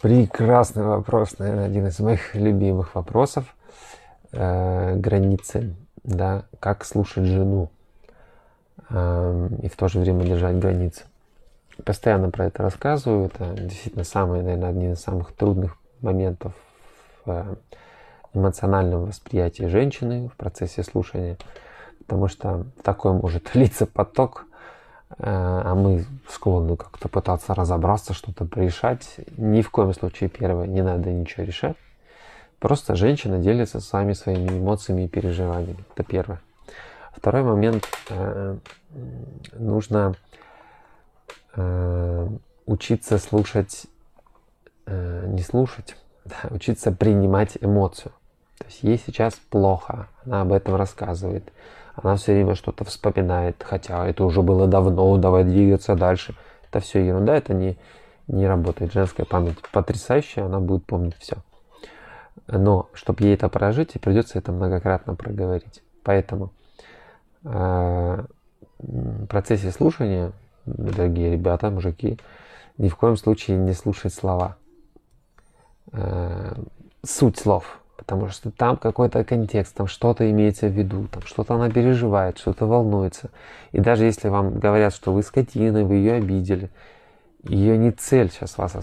Прекрасный вопрос, наверное, один из моих любимых вопросов. Э, границы, да, как слушать жену э, и в то же время держать границы. Постоянно про это рассказываю. Это действительно самый, наверное, один из самых трудных моментов в э, эмоциональном восприятии женщины в процессе слушания, потому что такой может литься поток а мы склонны как-то пытаться разобраться, что-то решать. Ни в коем случае первое, не надо ничего решать. Просто женщина делится с вами своими эмоциями и переживаниями. Это первое. Второй момент. Э, нужно э, учиться слушать, не слушать, да, учиться принимать эмоцию. То есть ей сейчас плохо, она об этом рассказывает. Она все время что-то вспоминает, хотя это уже было давно, давай двигаться дальше. Это все ерунда, это не, не работает. Женская память потрясающая, она будет помнить все. Но чтобы ей это прожить, придется это многократно проговорить. Поэтому э, в процессе слушания, дорогие ребята, мужики, ни в коем случае не слушать слова. Э, суть слов – потому что там какой-то контекст, там что-то имеется в виду, там что-то она переживает, что-то волнуется. И даже если вам говорят, что вы скотина, вы ее обидели, ее не цель сейчас вас